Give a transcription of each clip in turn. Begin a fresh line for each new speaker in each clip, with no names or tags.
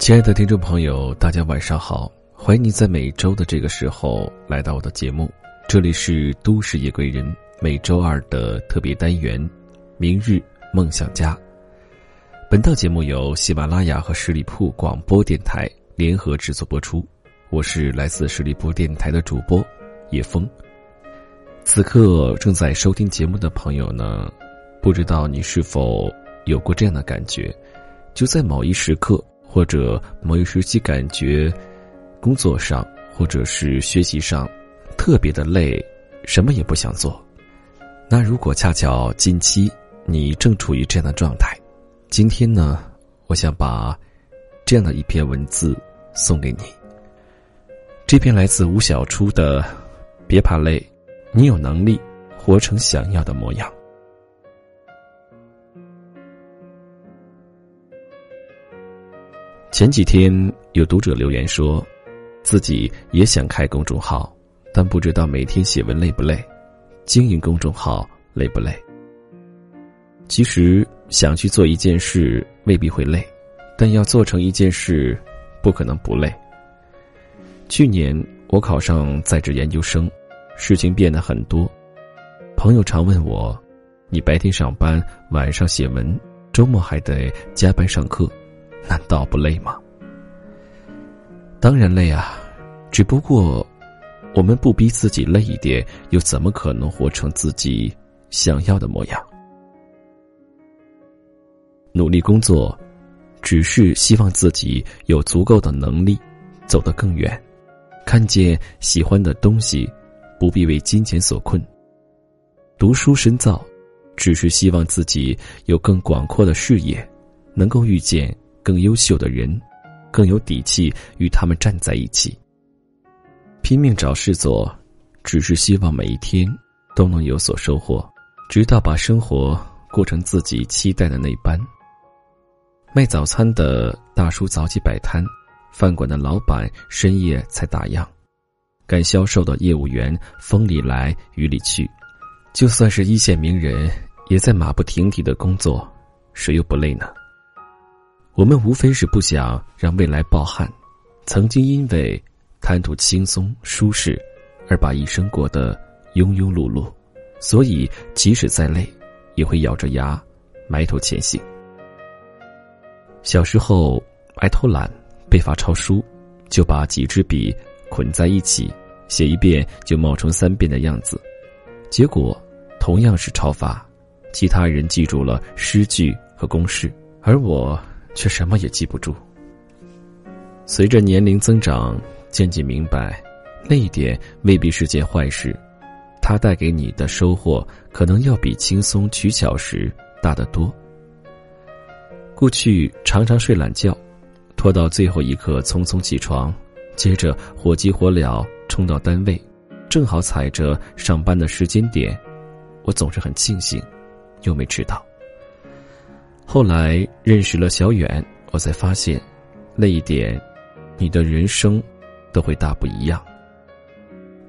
亲爱的听众朋友，大家晚上好！欢迎你在每周的这个时候来到我的节目，这里是都市夜归人每周二的特别单元《明日梦想家》。本档节目由喜马拉雅和十里铺广播电台联合制作播出，我是来自十里铺电台的主播叶峰。此刻正在收听节目的朋友呢，不知道你是否有过这样的感觉，就在某一时刻。或者某一时期感觉，工作上或者是学习上特别的累，什么也不想做。那如果恰巧近期你正处于这样的状态，今天呢，我想把这样的一篇文字送给你。这篇来自吴小初的《别怕累，你有能力活成想要的模样》。前几天有读者留言说，自己也想开公众号，但不知道每天写文累不累，经营公众号累不累。其实想去做一件事未必会累，但要做成一件事，不可能不累。去年我考上在职研究生，事情变得很多，朋友常问我：“你白天上班，晚上写文，周末还得加班上课。”难道不累吗？当然累啊，只不过我们不逼自己累一点，又怎么可能活成自己想要的模样？努力工作，只是希望自己有足够的能力走得更远；看见喜欢的东西，不必为金钱所困；读书深造，只是希望自己有更广阔的视野，能够遇见。更优秀的人，更有底气与他们站在一起。拼命找事做，只是希望每一天都能有所收获，直到把生活过成自己期待的那般。卖早餐的大叔早起摆摊，饭馆的老板深夜才打烊，干销售的业务员风里来雨里去，就算是一线名人，也在马不停蹄的工作，谁又不累呢？我们无非是不想让未来抱憾，曾经因为贪图轻松舒适，而把一生过得庸庸碌碌，所以即使再累，也会咬着牙埋头前行。小时候爱偷懒，被罚抄书，就把几支笔捆在一起，写一遍就冒充三遍的样子，结果同样是抄罚，其他人记住了诗句和公式，而我。却什么也记不住。随着年龄增长，渐渐明白，那一点未必是件坏事，它带给你的收获可能要比轻松取巧时大得多。过去常常睡懒觉，拖到最后一刻匆匆起床，接着火急火燎冲到单位，正好踩着上班的时间点，我总是很庆幸，又没迟到。后来认识了小远，我才发现，那一点，你的人生都会大不一样。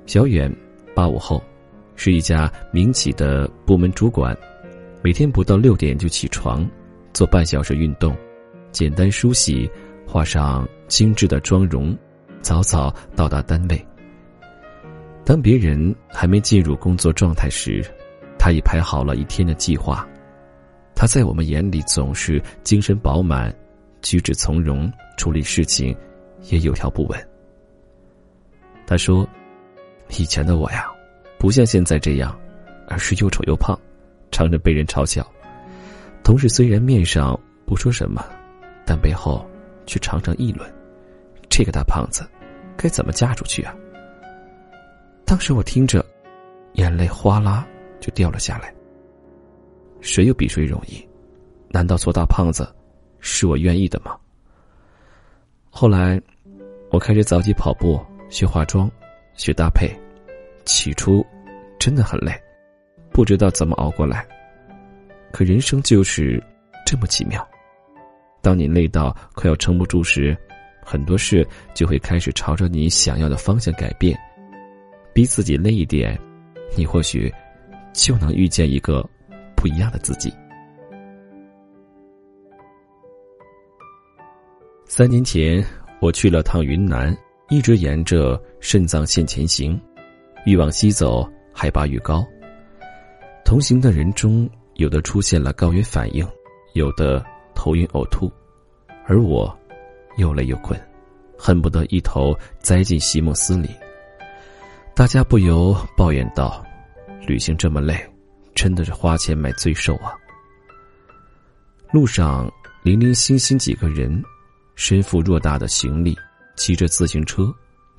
小远八五后，是一家民企的部门主管，每天不到六点就起床，做半小时运动，简单梳洗，化上精致的妆容，早早到达单位。当别人还没进入工作状态时，他已排好了一天的计划。他在我们眼里总是精神饱满，举止从容，处理事情也有条不紊。他说：“以前的我呀，不像现在这样，而是又丑又胖，常常被人嘲笑。同事虽然面上不说什么，但背后却常常议论：这个大胖子该怎么嫁出去啊？”当时我听着，眼泪哗啦就掉了下来。谁又比谁容易？难道做大胖子是我愿意的吗？后来，我开始早起跑步，学化妆，学搭配。起初，真的很累，不知道怎么熬过来。可人生就是这么奇妙。当你累到快要撑不住时，很多事就会开始朝着你想要的方向改变。逼自己累一点，你或许就能遇见一个。不一样的自己。三年前，我去了趟云南，一直沿着肾脏线前行，越往西走，海拔越高。同行的人中，有的出现了高原反应，有的头晕呕吐，而我又累又困，恨不得一头栽进席梦思里。大家不由抱怨道：“旅行这么累，真的是花钱买罪受啊！”路上，零零星星几个人。身负偌大的行李，骑着自行车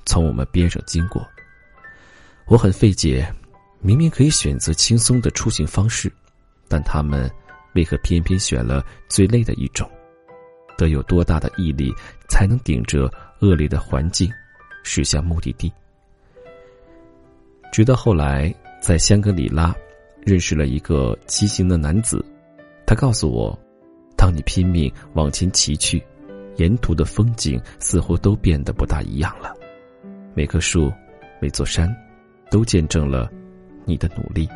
从我们边上经过。我很费解，明明可以选择轻松的出行方式，但他们为何偏偏选了最累的一种？得有多大的毅力，才能顶着恶劣的环境驶向目的地？直到后来在香格里拉认识了一个骑行的男子，他告诉我：“当你拼命往前骑去。”沿途的风景似乎都变得不大一样了，每棵树、每座山，都见证了你的努力。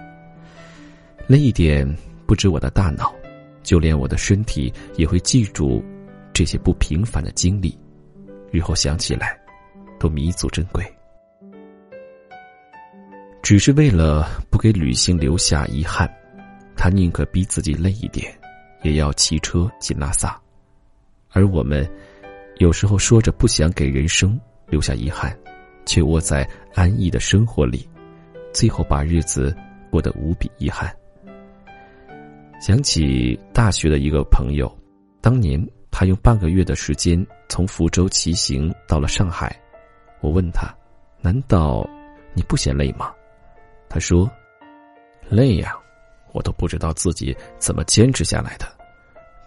累一点，不止我的大脑，就连我的身体也会记住这些不平凡的经历，日后想起来，都弥足珍贵。只是为了不给旅行留下遗憾，他宁可逼自己累一点，也要骑车进拉萨。而我们，有时候说着不想给人生留下遗憾，却窝在安逸的生活里，最后把日子过得无比遗憾。想起大学的一个朋友，当年他用半个月的时间从福州骑行到了上海。我问他：“难道你不嫌累吗？”他说：“累呀，我都不知道自己怎么坚持下来的，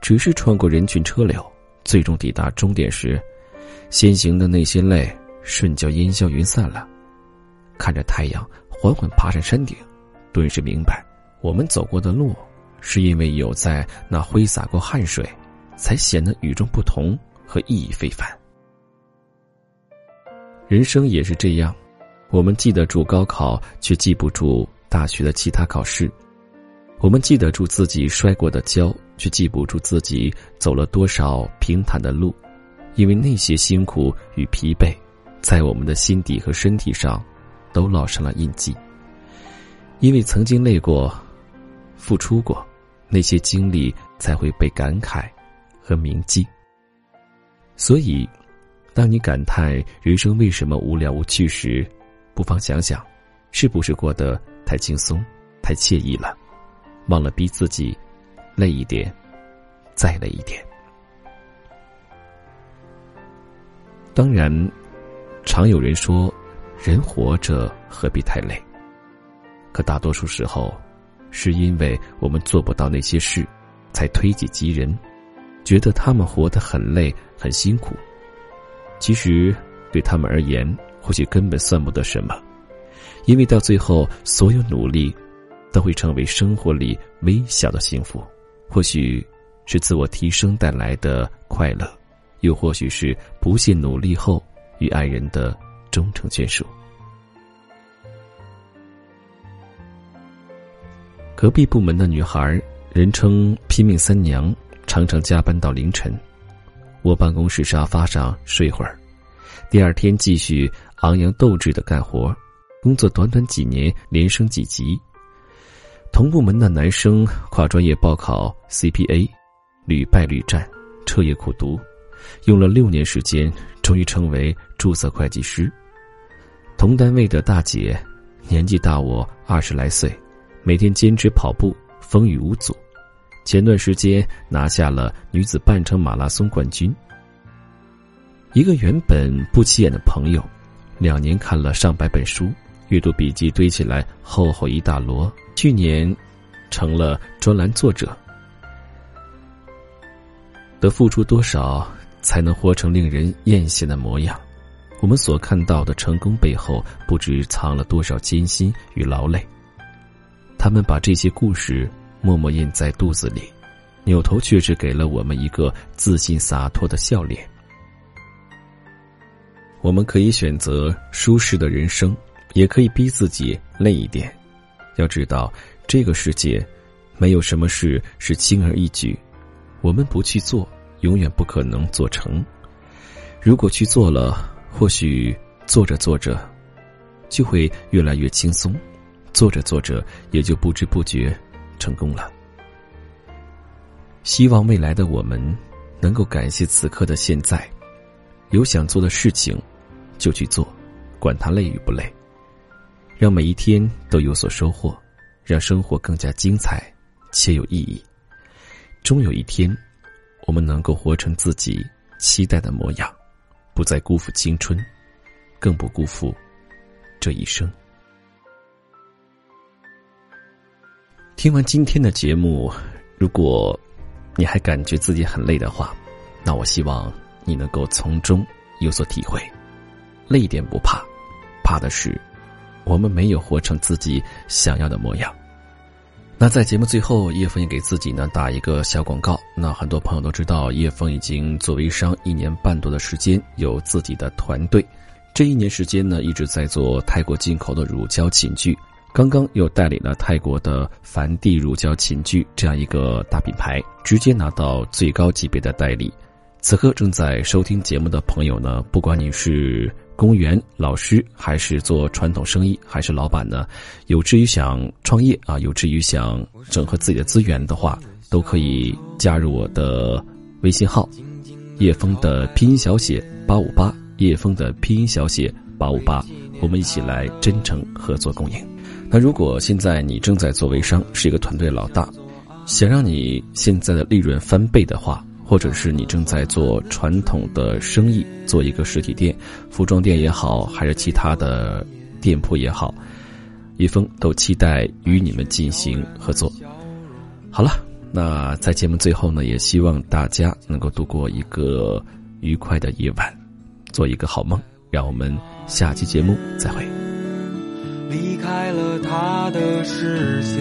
只是穿过人群车流。”最终抵达终点时，先行的那些泪瞬间烟消云散了。看着太阳缓缓爬上山顶，顿时明白，我们走过的路，是因为有在那挥洒过汗水，才显得与众不同和意义非凡。人生也是这样，我们记得住高考，却记不住大学的其他考试；我们记得住自己摔过的跤。却记不住自己走了多少平坦的路，因为那些辛苦与疲惫，在我们的心底和身体上，都烙上了印记。因为曾经累过，付出过，那些经历才会被感慨和铭记。所以，当你感叹人生为什么无聊无趣时，不妨想想，是不是过得太轻松、太惬意了，忘了逼自己。累一点，再累一点。当然，常有人说，人活着何必太累？可大多数时候，是因为我们做不到那些事，才推己及人，觉得他们活得很累、很辛苦。其实，对他们而言，或许根本算不得什么，因为到最后，所有努力，都会成为生活里微小的幸福。或许是自我提升带来的快乐，又或许是不懈努力后与爱人的终成眷属。隔壁部门的女孩，人称“拼命三娘”，常常加班到凌晨。我办公室沙发上睡会儿，第二天继续昂扬斗志的干活。工作短短几年，连升几级。同部门的男生跨专业报考 CPA，屡败屡战，彻夜苦读，用了六年时间，终于成为注册会计师。同单位的大姐，年纪大我二十来岁，每天坚持跑步，风雨无阻。前段时间拿下了女子半程马拉松冠军。一个原本不起眼的朋友，两年看了上百本书，阅读笔记堆起来厚厚一大摞。去年，成了专栏作者。得付出多少，才能活成令人艳羡的模样？我们所看到的成功背后，不知藏了多少艰辛与劳累。他们把这些故事默默印在肚子里，扭头却只给了我们一个自信洒脱的笑脸。我们可以选择舒适的人生，也可以逼自己累一点。要知道，这个世界，没有什么事是轻而易举。我们不去做，永远不可能做成。如果去做了，或许做着做着，就会越来越轻松；做着做着，也就不知不觉成功了。希望未来的我们能够感谢此刻的现在，有想做的事情就去做，管它累与不累，让每一天都有所收获，让生活更加精彩且有意义。终有一天，我们能够活成自己期待的模样，不再辜负青春，更不辜负这一生。听完今天的节目，如果。你还感觉自己很累的话，那我希望你能够从中有所体会。累点不怕，怕的是我们没有活成自己想要的模样。那在节目最后，叶枫也给自己呢打一个小广告。那很多朋友都知道，叶枫已经做微商一年半多的时间，有自己的团队。这一年时间呢，一直在做泰国进口的乳胶寝具。刚刚又代理了泰国的梵蒂乳胶寝具这样一个大品牌，直接拿到最高级别的代理。此刻正在收听节目的朋友呢，不管你是公务员、老师，还是做传统生意，还是老板呢，有志于想创业啊，有志于想整合自己的资源的话，都可以加入我的微信号“叶枫”的拼音小写八五八，叶枫的拼音小写八五八，我们一起来真诚合作共赢。那如果现在你正在做微商，是一个团队老大，想让你现在的利润翻倍的话，或者是你正在做传统的生意，做一个实体店，服装店也好，还是其他的店铺也好，一峰都期待与你们进行合作。好了，那在节目最后呢，也希望大家能够度过一个愉快的夜晚，做一个好梦。让我们下期节目再会。
离开了他的视线，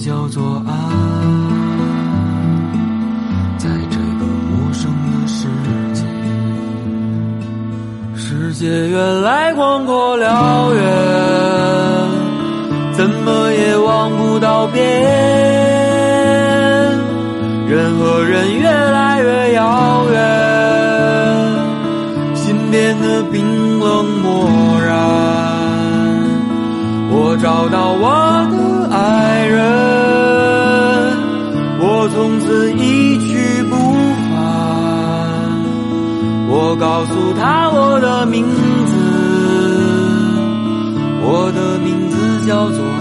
叫做爱，在这个陌生的世界，世界原来广阔辽远，怎么也望不到边，人和人越来越遥远，心变得冰冷漠然。我。找到我的爱人，我从此一去不返。我告诉他我的名字，我的名字叫做。